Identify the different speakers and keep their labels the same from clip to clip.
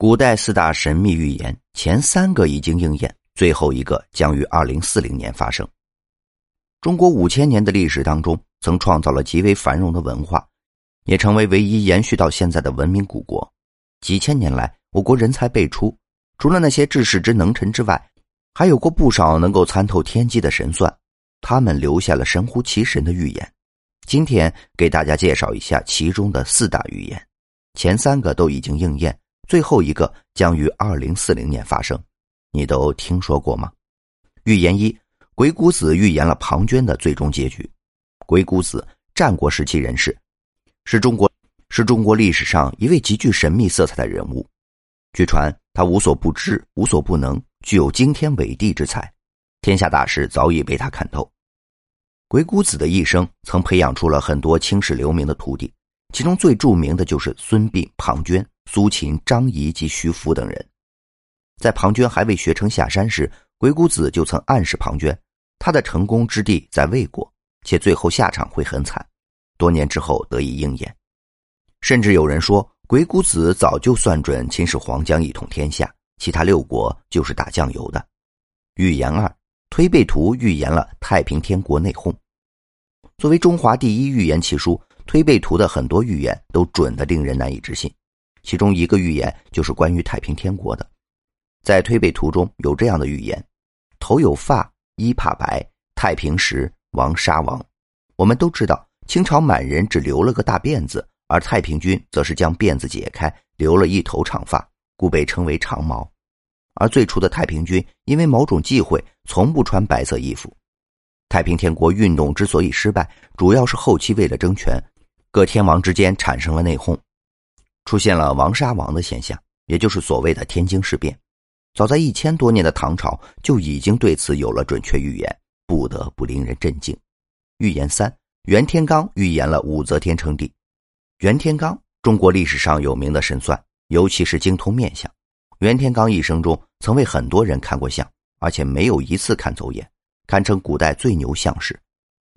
Speaker 1: 古代四大神秘预言，前三个已经应验，最后一个将于二零四零年发生。中国五千年的历史当中，曾创造了极为繁荣的文化，也成为唯一延续到现在的文明古国。几千年来，我国人才辈出，除了那些治世之能臣之外，还有过不少能够参透天机的神算，他们留下了神乎其神的预言。今天给大家介绍一下其中的四大预言，前三个都已经应验。最后一个将于二零四零年发生，你都听说过吗？预言一：鬼谷子预言了庞涓的最终结局。鬼谷子，战国时期人士，是中国是中国历史上一位极具神秘色彩的人物。据传，他无所不知，无所不能，具有惊天伟地之才，天下大事早已被他看透。鬼谷子的一生曾培养出了很多青史留名的徒弟，其中最著名的就是孙膑、庞涓。苏秦、张仪及徐福等人，在庞涓还未学成下山时，鬼谷子就曾暗示庞涓，他的成功之地在魏国，且最后下场会很惨。多年之后得以应验，甚至有人说，鬼谷子早就算准秦始皇将一统天下，其他六国就是打酱油的。预言二：推背图预言了太平天国内讧。作为中华第一预言奇书，推背图的很多预言都准得令人难以置信。其中一个预言就是关于太平天国的，在推背图中有这样的预言：头有发，衣怕白，太平时王杀王。我们都知道，清朝满人只留了个大辫子，而太平军则是将辫子解开，留了一头长发，故被称为长毛。而最初的太平军因为某种忌讳，从不穿白色衣服。太平天国运动之所以失败，主要是后期为了争权，各天王之间产生了内讧。出现了王杀王的现象，也就是所谓的天津事变。早在一千多年的唐朝就已经对此有了准确预言，不得不令人震惊。预言三：袁天罡预言了武则天称帝。袁天罡，中国历史上有名的神算，尤其是精通面相。袁天罡一生中曾为很多人看过相，而且没有一次看走眼，堪称古代最牛相士。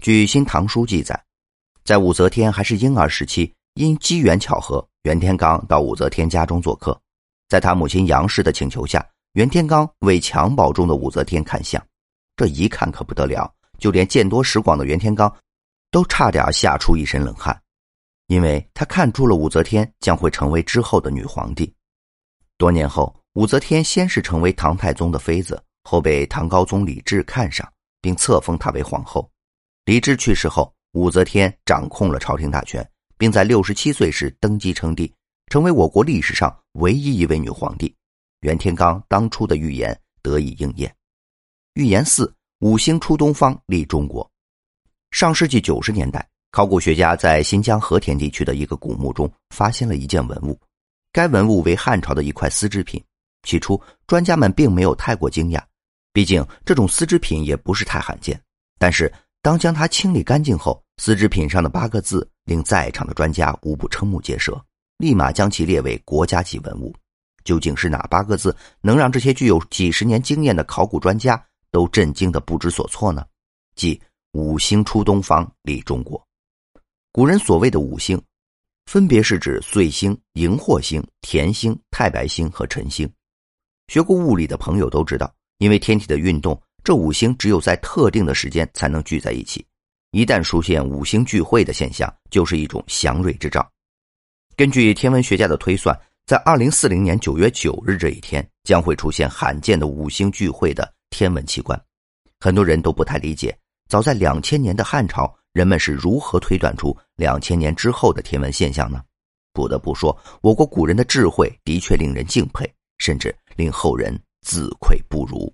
Speaker 1: 据《新唐书》记载，在武则天还是婴儿时期，因机缘巧合。袁天罡到武则天家中做客，在他母亲杨氏的请求下，袁天罡为襁褓中的武则天看相。这一看可不得了，就连见多识广的袁天罡都差点吓出一身冷汗，因为他看出了武则天将会成为之后的女皇帝。多年后，武则天先是成为唐太宗的妃子，后被唐高宗李治看上，并册封她为皇后。李治去世后，武则天掌控了朝廷大权。并在六十七岁时登基称帝，成为我国历史上唯一一位女皇帝。袁天罡当初的预言得以应验。预言四：五星出东方，立中国。上世纪九十年代，考古学家在新疆和田地区的一个古墓中发现了一件文物，该文物为汉朝的一块丝织品。起初，专家们并没有太过惊讶，毕竟这种丝织品也不是太罕见。但是，当将它清理干净后，丝织品上的八个字。令在场的专家无不瞠目结舌，立马将其列为国家级文物。究竟是哪八个字能让这些具有几十年经验的考古专家都震惊的不知所措呢？即“五星出东方，立中国”。古人所谓的五星，分别是指岁星、荧惑星、田星、太白星和辰星。学过物理的朋友都知道，因为天体的运动，这五星只有在特定的时间才能聚在一起。一旦出现五星聚会的现象，就是一种祥瑞之兆。根据天文学家的推算，在二零四零年九月九日这一天，将会出现罕见的五星聚会的天文奇观。很多人都不太理解，早在两千年的汉朝，人们是如何推断出两千年之后的天文现象呢？不得不说，我国古人的智慧的确令人敬佩，甚至令后人自愧不如。